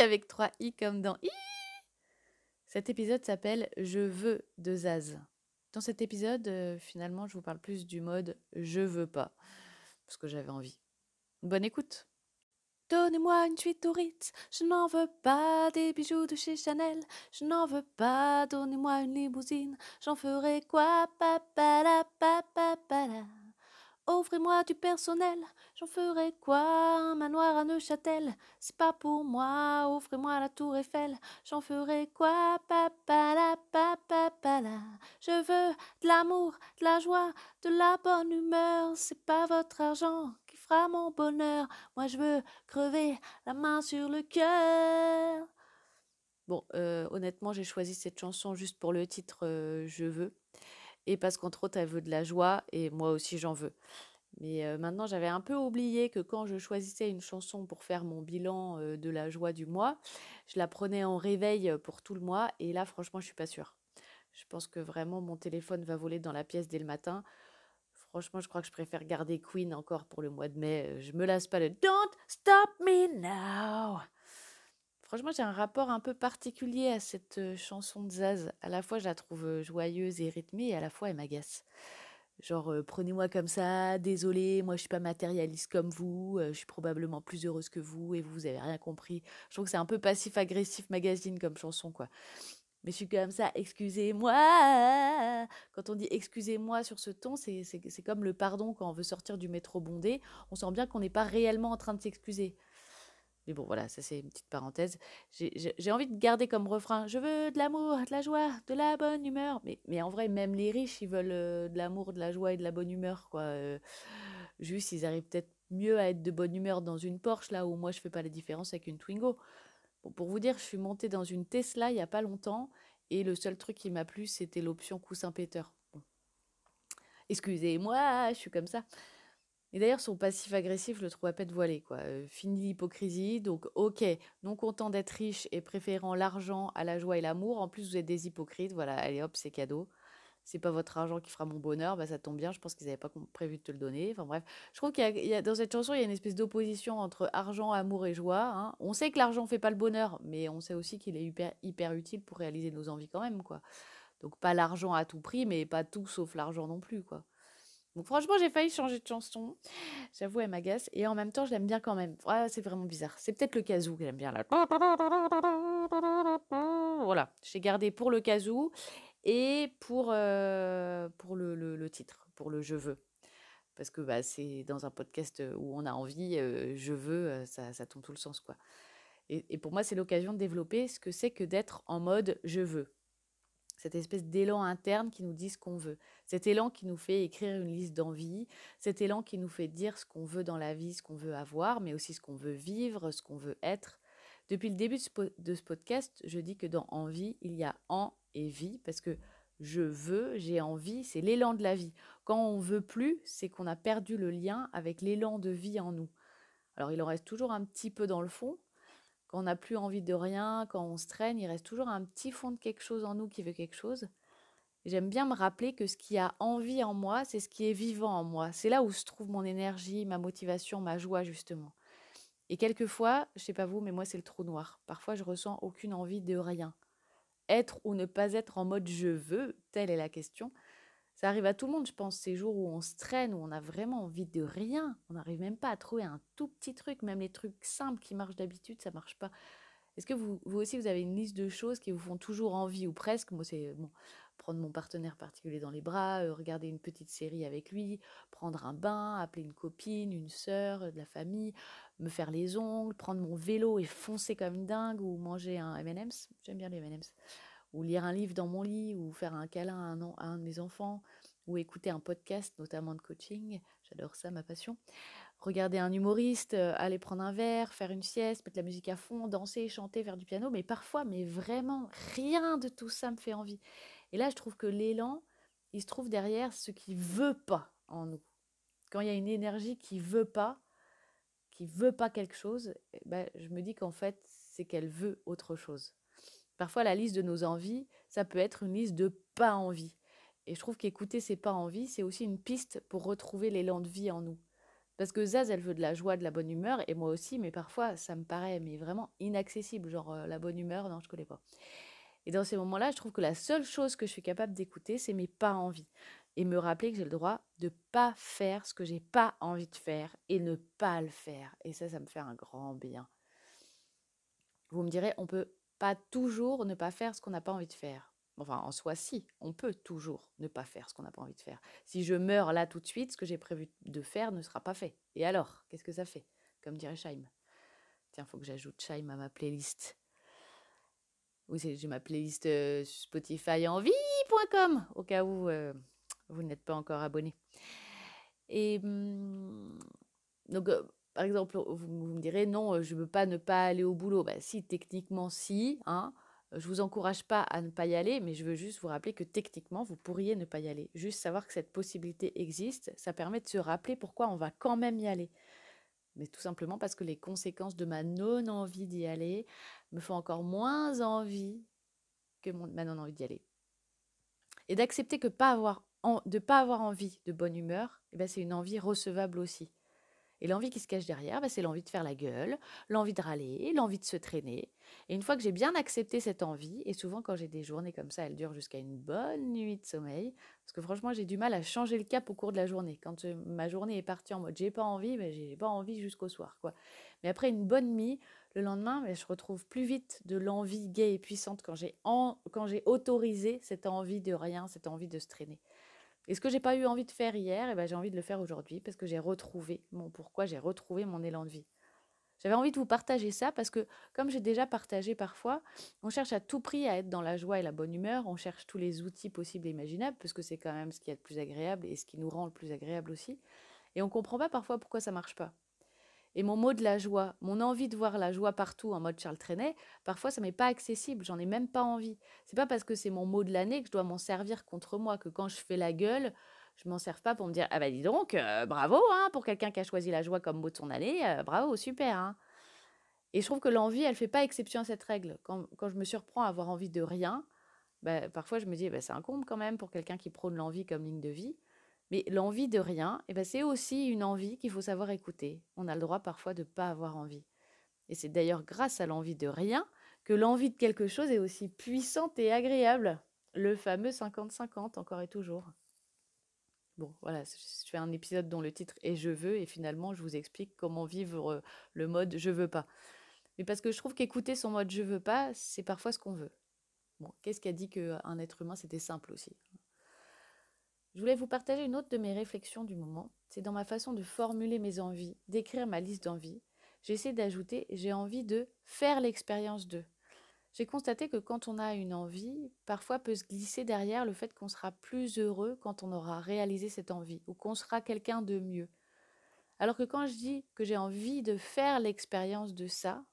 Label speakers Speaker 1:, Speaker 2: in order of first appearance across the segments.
Speaker 1: avec 3 i comme dans i. Cet épisode s'appelle Je veux de Zaz. Dans cet épisode, euh, finalement, je vous parle plus du mode je veux pas parce que j'avais envie. Bonne écoute. Donnez-moi une suite au Ritz, je n'en veux pas des bijoux de chez Chanel, je n'en veux pas, donnez-moi une limousine, j'en ferai quoi, papala, papala. Offrez-moi du personnel, j'en ferai quoi? Un manoir à Neuchâtel, c'est pas pour moi. Offrez-moi la tour Eiffel, j'en ferai quoi? Papala. Je veux de l'amour, de la joie, de la bonne humeur. C'est pas votre argent qui fera mon bonheur. Moi je veux crever la main sur le cœur. Bon, euh, honnêtement, j'ai choisi cette chanson juste pour le titre euh, Je veux et parce qu'entre autres, elle veut de la joie et moi aussi j'en veux. Mais maintenant, j'avais un peu oublié que quand je choisissais une chanson pour faire mon bilan de la joie du mois, je la prenais en réveil pour tout le mois et là, franchement, je suis pas sûre. Je pense que vraiment mon téléphone va voler dans la pièce dès le matin. Franchement, je crois que je préfère garder Queen encore pour le mois de mai. Je me lasse pas le Don't Stop Me Now. Franchement, j'ai un rapport un peu particulier à cette chanson de Zaz. À la fois, je la trouve joyeuse et rythmée, et à la fois, elle m'agace. Genre, prenez-moi comme ça, désolé, moi je suis pas matérialiste comme vous, je suis probablement plus heureuse que vous et vous, vous avez rien compris. Je trouve que c'est un peu passif-agressif magazine comme chanson, quoi. Mais je suis comme ça, excusez-moi. Quand on dit excusez-moi sur ce ton, c'est comme le pardon quand on veut sortir du métro bondé. On sent bien qu'on n'est pas réellement en train de s'excuser. Mais bon, voilà, ça c'est une petite parenthèse. J'ai envie de garder comme refrain Je veux de l'amour, de la joie, de la bonne humeur. Mais, mais en vrai, même les riches, ils veulent euh, de l'amour, de la joie et de la bonne humeur. quoi. Euh. juste, ils arrivent peut-être mieux à être de bonne humeur dans une Porsche, là où moi je fais pas la différence avec une Twingo. Bon, pour vous dire, je suis montée dans une Tesla il y a pas longtemps et le seul truc qui m'a plu, c'était l'option coussin péteur. Excusez-moi, je suis comme ça. Et d'ailleurs, son passif agressif, je le trouve à peine voilé. Quoi. fini l'hypocrisie, donc ok, non content d'être riche et préférant l'argent à la joie et l'amour, en plus vous êtes des hypocrites, voilà, allez hop, c'est cadeau. C'est pas votre argent qui fera mon bonheur, bah ça tombe bien, je pense qu'ils n'avaient pas prévu de te le donner. Enfin bref, je trouve qu'il y, a dans cette chanson, il y a une espèce d'opposition entre argent, amour et joie. Hein. On sait que l'argent fait pas le bonheur, mais on sait aussi qu'il est hyper, hyper utile pour réaliser nos envies quand même, quoi. Donc pas l'argent à tout prix, mais pas tout sauf l'argent non plus, quoi. Donc franchement, j'ai failli changer de chanson. J'avoue, elle m'agace. Et en même temps, je l'aime bien quand même. c'est vraiment bizarre. C'est peut-être le kazoo que j'aime bien là. Voilà, j'ai gardé pour le kazoo et pour, euh, pour le, titre, pour le je veux. Parce que bah, c'est dans un podcast où on a envie, euh, je veux, euh, ça, ça tombe tout le sens. quoi. et pour moi, c'est l'occasion de développer ce que c'est que d'être en mode je veux cette espèce d'élan interne qui nous dit ce qu'on veut, cet élan qui nous fait écrire une liste d'envies, cet élan qui nous fait dire ce qu'on veut dans la vie, ce qu'on veut avoir, mais aussi ce qu'on veut vivre, ce qu'on veut être. Depuis le début de ce podcast, je dis que dans envie, il y a en et vie, parce que je veux, j'ai envie, c'est l'élan de la vie. Quand on veut plus, c'est qu'on a perdu le lien avec l'élan de vie en nous. Alors il en reste toujours un petit peu dans le fond, quand on n'a plus envie de rien, quand on se traîne, il reste toujours un petit fond de quelque chose en nous qui veut quelque chose. J'aime bien me rappeler que ce qui a envie en moi, c'est ce qui est vivant en moi. C'est là où se trouve mon énergie, ma motivation, ma joie, justement. Et quelquefois, je sais pas vous, mais moi, c'est le trou noir. Parfois, je ressens aucune envie de rien. Être ou ne pas être en mode je veux, telle est la question. Ça arrive à tout le monde, je pense, ces jours où on se traîne, où on a vraiment envie de rien. On n'arrive même pas à trouver un tout petit truc. Même les trucs simples qui marchent d'habitude, ça marche pas. Est-ce que vous, vous aussi, vous avez une liste de choses qui vous font toujours envie, ou presque? Moi, c'est prendre mon partenaire particulier dans les bras, euh, regarder une petite série avec lui, prendre un bain, appeler une copine, une sœur, euh, de la famille, me faire les ongles, prendre mon vélo et foncer comme une dingue, ou manger un M&M's. J'aime bien les M&M's ou lire un livre dans mon lit, ou faire un câlin à un, de mes enfants, ou écouter un podcast, notamment de coaching, j'adore ça, ma passion. regarder un humoriste, aller prendre un verre, faire une sieste, mettre la musique à fond, danser, chanter, faire du piano. Mais parfois, mais vraiment, rien de tout ça me fait envie. Et là, je trouve que l'élan, il se trouve derrière ce qui veut pas en nous. Quand il y a une énergie qui veut pas, qui veut pas quelque chose, eh ben, je me dis qu'en fait, c'est qu'elle veut autre chose. Parfois, la liste de nos envies, ça peut être une liste de pas envie. Et je trouve qu'écouter ces pas envies, c'est aussi une piste pour retrouver l'élan de vie en nous. Parce que Zaz, elle veut de la joie, de la bonne humeur, et moi aussi, mais parfois, ça me paraît mais vraiment inaccessible. Genre, euh, la bonne humeur, non, je connais pas. Et dans ces moments-là, je trouve que la seule chose que je suis capable d'écouter, c'est mes pas envies. Et me rappeler que j'ai le droit de pas faire ce que j'ai pas envie de faire et ne pas le faire. Et ça, ça me fait un grand bien. Vous me direz, on peut pas toujours ne pas faire ce qu'on n'a pas envie de faire. Enfin, en soi, si, on peut toujours ne pas faire ce qu'on n'a pas envie de faire. Si je meurs là tout de suite, ce que j'ai prévu de faire ne sera pas fait. Et alors, qu'est-ce que ça fait Comme dirait Shaim? Tiens, faut que j'ajoute Shaim à ma playlist. Oui, j'ai ma playlist euh, Spotify en vie.com, au cas où euh, vous n'êtes pas encore abonné. Et hum, donc, euh, par exemple, vous, me direz, non, je ne veux pas ne pas aller au boulot. Bah, si, techniquement, si. Hein, je ne vous encourage pas à ne pas y aller, mais je veux juste vous rappeler que techniquement, vous pourriez ne pas y aller. Juste savoir que cette possibilité existe, ça permet de se rappeler pourquoi on va quand même y aller. Mais tout simplement parce que les conséquences de ma non-envie d'y aller me font encore moins envie que mon, ma non-envie d'y aller. Et d'accepter que de ne pas avoir envie de bonne humeur, eh ben c'est une envie recevable aussi. Et l'envie qui se cache derrière, bah, c'est l'envie de faire la gueule, l'envie de râler, l'envie de se traîner. Et une fois que j'ai bien accepté cette envie, et souvent quand j'ai des journées comme ça, elles durent jusqu'à une bonne nuit de sommeil, parce que franchement j'ai du mal à changer le cap au cours de la journée. Quand ma journée est partie en mode j'ai pas envie, mais bah, j'ai pas envie jusqu'au soir. quoi. Mais après une bonne nuit, le lendemain, je retrouve plus vite de l'envie gaie et puissante quand j'ai autorisé cette envie de rien, cette envie de se traîner. Et ce que j'ai pas eu envie de faire hier, eh ben, j'ai envie de le faire aujourd'hui parce que j'ai retrouvé mon pourquoi, j'ai retrouvé mon élan de vie. J'avais envie de vous partager ça parce que, comme j'ai déjà partagé parfois, on cherche à tout prix à être dans la joie et la bonne humeur, on cherche tous les outils possibles et imaginables, parce que c'est quand même ce qui est le plus agréable et ce qui nous rend le plus agréable aussi. Et on ne comprend pas parfois pourquoi ça marche pas. Et mon mot de la joie, mon envie de voir la joie partout en mode Charles Trenet, parfois ça m'est pas accessible, j'en ai même pas envie. C'est pas parce que c'est mon mot de l'année que je dois m'en servir contre moi, que quand je fais la gueule, je m'en sers pas pour me dire ah bah dis donc euh, bravo hein, pour quelqu'un qui a choisi la joie comme mot de son année, euh, bravo super. Hein. Et je trouve que l'envie, elle fait pas exception à cette règle. Quand, quand je me surprends à avoir envie de rien, bah, parfois je me dis bah, c'est un comble quand même pour quelqu'un qui prône l'envie comme ligne de vie. Mais l'envie de rien, eh ben, c'est aussi une envie qu'il faut savoir écouter. On a le droit parfois de ne pas avoir envie. Et c'est d'ailleurs grâce à l'envie de rien que l'envie de quelque chose est aussi puissante et agréable. Le fameux 50-50, encore et toujours. Bon, voilà, je fais un épisode dont le titre est Je veux, et finalement, je vous explique comment vivre le mode Je veux pas. Mais parce que je trouve qu'écouter son mode Je veux pas, c'est parfois ce qu'on veut. Bon, qu'est-ce qui a dit qu'un être humain, c'était simple aussi? Je voulais vous partager une autre de mes réflexions du moment. C'est dans ma façon de formuler mes envies, d'écrire ma liste d'envies. J'essaie d'ajouter j'ai envie de faire l'expérience de. J'ai constaté que quand on a une envie, parfois peut se glisser derrière le fait qu'on sera plus heureux quand on aura réalisé cette envie ou qu'on sera quelqu'un de mieux. Alors que quand je dis que j'ai envie de faire l'expérience de ça,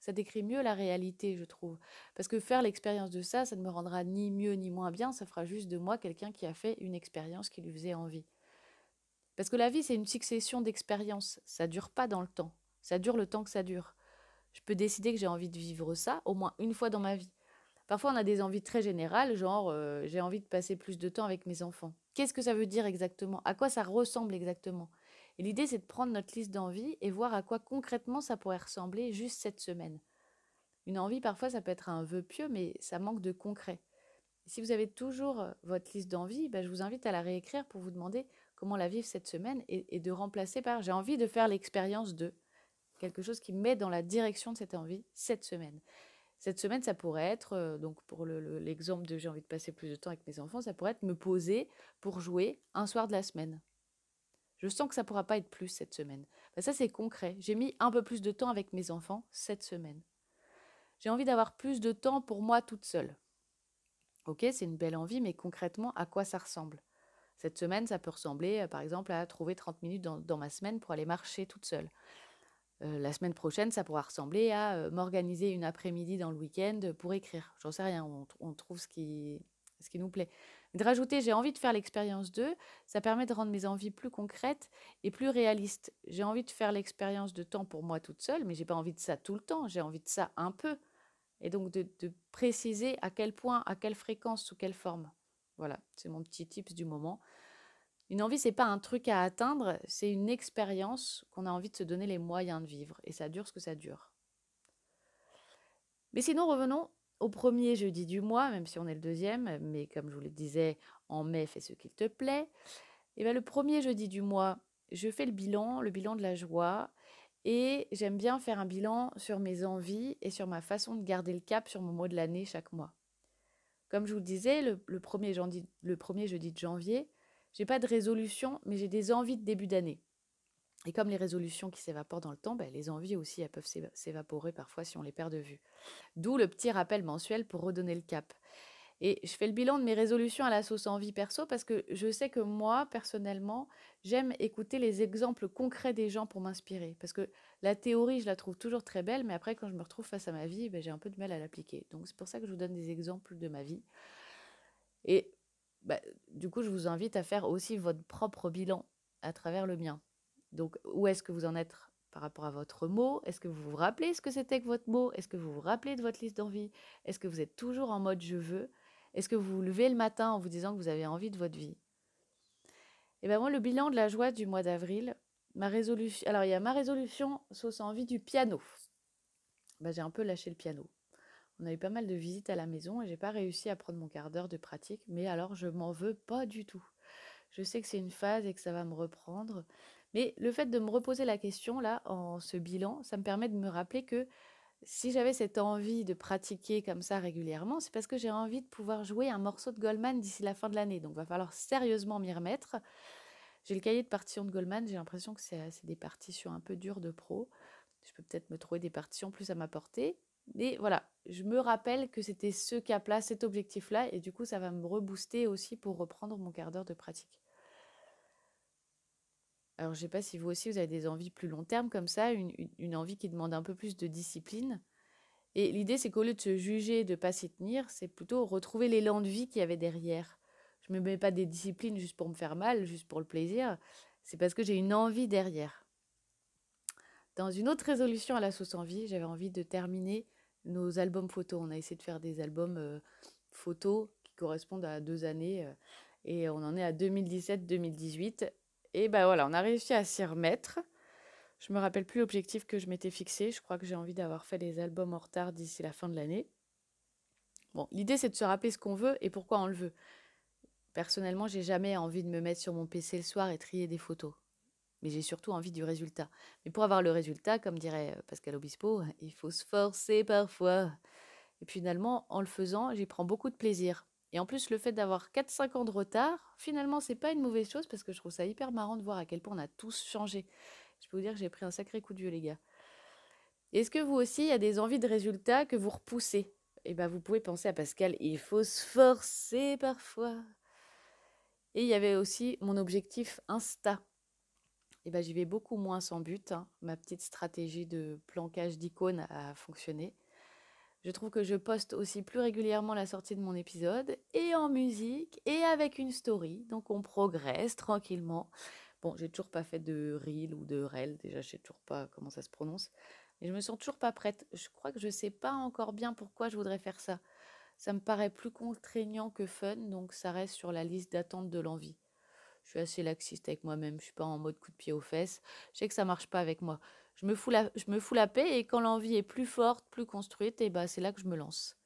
Speaker 1: ça décrit mieux la réalité, je trouve. Parce que faire l'expérience de ça, ça ne me rendra ni mieux ni moins bien, ça fera juste de moi quelqu'un qui a fait une expérience qui lui faisait envie. Parce que la vie, c'est une succession d'expériences. Ça dure pas dans le temps. Ça dure le temps que ça dure. Je peux décider que j'ai envie de vivre ça au moins une fois dans ma vie. Parfois, on a des envies très générales, genre euh, j'ai envie de passer plus de temps avec mes enfants. Qu'est-ce que ça veut dire exactement? À quoi ça ressemble exactement? Et l'idée, c'est de prendre notre liste d'envies et voir à quoi concrètement ça pourrait ressembler juste cette semaine. Une envie, parfois, ça peut être un vœu pieux, mais ça manque de concret. si vous avez toujours euh, votre liste d'envies, bah, je vous invite à la réécrire pour vous demander comment la vivre cette semaine et, de remplacer par j'ai envie de faire l'expérience de quelque chose qui met dans la direction de cette envie cette semaine. Cette semaine, ça pourrait être, euh, donc pour l'exemple de j'ai envie de passer plus de temps avec mes enfants, ça pourrait être me poser pour jouer un soir de la semaine. Je sens que ça ne pourra pas être plus cette semaine. Ben, ça, c'est concret. J'ai mis un peu plus de temps avec mes enfants cette semaine. J'ai envie d'avoir plus de temps pour moi toute seule. Ok, c'est une belle envie, mais concrètement, à quoi ça ressemble? Cette semaine, ça peut ressembler, par exemple, à trouver 30 minutes dans, ma semaine pour aller marcher toute seule. la semaine prochaine, ça pourra ressembler à m'organiser une après-midi dans le week-end pour écrire. J'en sais rien, on, trouve ce qui nous plaît. De rajouter, j'ai envie de faire l'expérience d'eux, ça permet de rendre mes envies plus concrètes et plus réalistes. J'ai envie de faire l'expérience de temps pour moi toute seule, mais j'ai pas envie de ça tout le temps, j'ai envie de ça un peu. Et donc de, de préciser à quel point, à quelle fréquence, sous quelle forme. Voilà, c'est mon petit tips du moment. Une envie, c'est pas un truc à atteindre, c'est une expérience qu'on a envie de se donner les moyens de vivre. Et ça dure ce que ça dure. Mais sinon, revenons au premier jeudi du mois, même si on est le deuxième, mais comme je vous le disais, en mai, fais ce qu'il te plaît. Et bien le premier jeudi du mois, je fais le bilan, le bilan de la joie. Et j'aime bien faire un bilan sur mes envies et sur ma façon de garder le cap sur mon mot de l'année chaque mois. Comme je vous le disais, le, premier, jeudi, le premier jeudi de janvier, j'ai pas de résolution, mais j'ai des envies de début d'année. Et comme les résolutions qui s'évaporent dans le temps, ben, les envies aussi, elles peuvent s'évaporer parfois si on les perd de vue. D'où le petit rappel mensuel pour redonner le cap. Et je fais le bilan de mes résolutions à la sauce envie perso parce que je sais que moi, personnellement, j'aime écouter les exemples concrets des gens pour m'inspirer. Parce que la théorie, je la trouve toujours très belle, mais après, quand je me retrouve face à ma vie, ben, j'ai un peu de mal à l'appliquer. Donc c'est pour ça que je vous donne des exemples de ma vie. Et bah, du coup, je vous invite à faire aussi votre propre bilan à travers le mien. Donc, où est-ce que vous en êtes par rapport à votre mot? Est-ce que vous vous rappelez ce que c'était que votre mot? Est-ce que vous vous rappelez de votre liste d'envie? Est-ce que vous êtes toujours en mode je veux? Est-ce que vous vous levez le matin en vous disant que vous avez envie de votre vie? Et eh bien moi, le bilan de la joie du mois d'avril, ma résolution. Alors, il y a ma résolution sauce envie du piano. Ben, j'ai un peu lâché le piano. On a eu pas mal de visites à la maison et j'ai pas réussi à prendre mon quart d'heure de pratique, mais alors je m'en veux pas du tout. Je sais que c'est une phase et que ça va me reprendre, mais le fait de me reposer la question là en ce bilan, ça me permet de me rappeler que si j'avais cette envie de pratiquer comme ça régulièrement, c'est parce que j'ai envie de pouvoir jouer un morceau de Goldman d'ici la fin de l'année. Donc, il va falloir sérieusement m'y remettre. J'ai le cahier de partitions de Goldman. J'ai l'impression que c'est des partitions un peu dures de pro. Je peux peut-être me trouver des partitions plus à ma portée. Mais voilà, je me rappelle que c'était ce cap-là, cet objectif-là. Et du coup, ça va me rebooster aussi pour reprendre mon quart d'heure de pratique. Alors, je ne sais pas si vous aussi, vous avez des envies plus long terme comme ça, une, envie qui demande un peu plus de discipline. Et l'idée, c'est qu'au lieu de se juger, de ne pas s'y tenir, c'est plutôt retrouver l'élan de vie qu'il y avait derrière. Je ne me mets pas des disciplines juste pour me faire mal, juste pour le plaisir. C'est parce que j'ai une envie derrière. Dans une autre résolution à la sauce envie, j'avais envie de terminer nos albums photos. On a essayé de faire des albums euh, photos qui correspondent à deux années. Euh, et on en est à 2017-2018. Et ben voilà, on a réussi à s'y remettre. Je me rappelle plus l'objectif que je m'étais fixé. Je crois que j'ai envie d'avoir fait les albums en retard d'ici la fin de l'année. Bon, l'idée c'est de se rappeler ce qu'on veut et pourquoi on le veut. Personnellement, j'ai jamais envie de me mettre sur mon PC le soir et trier des photos. Mais j'ai surtout envie du résultat. Mais pour avoir le résultat, comme dirait euh, Pascal Obispo, il faut se forcer parfois. Et finalement, en le faisant, j'y prends beaucoup de plaisir. Et en plus, le fait d'avoir 4-5 ans de retard, finalement, c'est pas une mauvaise chose parce que je trouve ça hyper marrant de voir à quel point on a tous changé. Je peux vous dire que j'ai pris un sacré coup de vieux, les gars. Est-ce que vous aussi, il y a des envies de résultats que vous repoussez? Eh bien, vous pouvez penser à Pascal, il faut se forcer parfois. Et il y avait aussi mon objectif Insta. Eh bien, j'y vais beaucoup moins sans but. Hein. Ma petite stratégie de planquage d'icônes a fonctionné. Je trouve que je poste aussi plus régulièrement la sortie de mon épisode, et en musique, et avec une story. Donc on progresse tranquillement. Bon, j'ai toujours pas fait de reel ou de rel, déjà je sais toujours pas comment ça se prononce. Mais je me sens toujours pas prête. Je crois que je sais pas encore bien pourquoi je voudrais faire ça. Ça me paraît plus contraignant que fun, donc ça reste sur la liste d'attente de l'envie. Je suis assez laxiste avec moi-même, je suis pas en mode coup de pied aux fesses. Je sais que ça marche pas avec moi je me fous la, paix et quand l'envie est plus forte, plus construite, et bah c'est là que je me lance.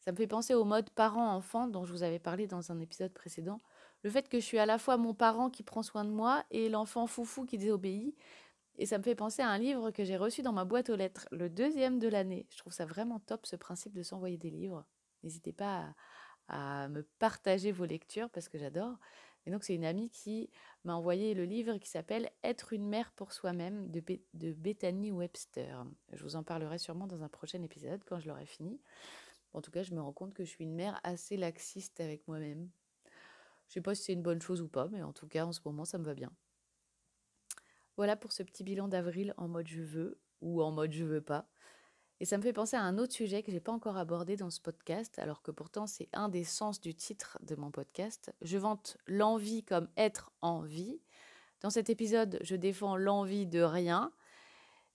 Speaker 1: Ça me fait penser au mode parent-enfant dont je vous avais parlé dans un épisode précédent. Le fait que je suis à la fois mon parent qui prend soin de moi et l'enfant foufou qui désobéit. Et ça me fait penser à un livre que j'ai reçu dans ma boîte aux lettres, le deuxième de l'année. Je trouve ça vraiment top ce principe de s'envoyer des livres. N'hésitez pas à me partager vos lectures parce que j'adore. Et donc, c'est une amie qui m'a envoyé le livre qui s'appelle Être une mère pour soi-même de, Bethany Webster. Je vous en parlerai sûrement dans un prochain épisode quand je l'aurai fini. En tout cas, je me rends compte que je suis une mère assez laxiste avec moi-même. Je sais pas si c'est une bonne chose ou pas, mais en tout cas, en ce moment, ça me va bien. Voilà pour ce petit bilan d'avril en mode je veux ou en mode je veux pas. Et ça me fait penser à un autre sujet que j'ai pas encore abordé dans ce podcast, alors que pourtant c'est un des sens du titre de mon podcast. Je vante l'envie comme être en vie. Dans cet épisode, je défends l'envie de rien,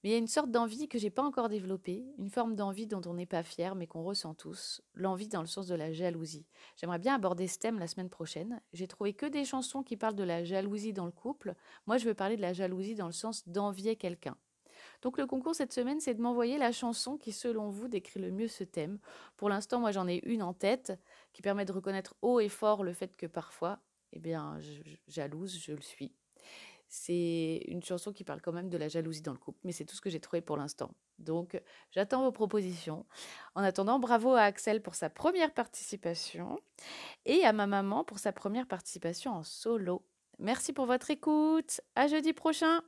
Speaker 1: mais il y a une sorte d'envie que j'ai pas encore développée, une forme d'envie dont on n'est pas fier mais qu'on ressent tous, l'envie dans le sens de la jalousie. J'aimerais bien aborder ce thème la semaine prochaine. J'ai trouvé que des chansons qui parlent de la jalousie dans le couple. Moi, je veux parler de la jalousie dans le sens d'envier quelqu'un. Donc le concours cette semaine, c'est de m'envoyer la chanson qui, selon vous, décrit le mieux ce thème. Pour l'instant, moi, j'en ai une en tête qui permet de reconnaître haut et fort le fait que parfois, eh bien, jalouse, je le suis. C'est une chanson qui parle quand même de la jalousie dans le couple, mais c'est tout ce que j'ai trouvé pour l'instant. Donc, j'attends vos propositions. En attendant, bravo à Axel pour sa première participation et à ma maman pour sa première participation en solo. Merci pour votre écoute. À jeudi prochain.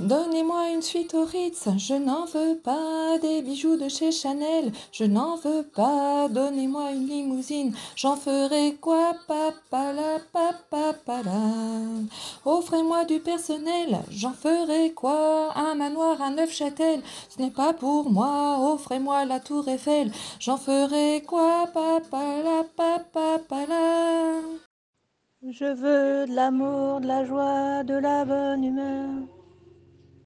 Speaker 2: Donnez-moi une suite au Ritz, je n'en veux pas des bijoux de chez Chanel, je n'en veux pas. Donnez-moi une limousine, j'en ferai quoi? Papa la papa la. Offrez-moi du personnel, j'en ferai quoi? Un manoir à Neufchâtel, ce n'est pas pour moi. Offrez-moi la tour Eiffel, j'en ferai quoi? Papa la papa la.
Speaker 3: Je veux de l'amour, de la joie, de la bonne humeur.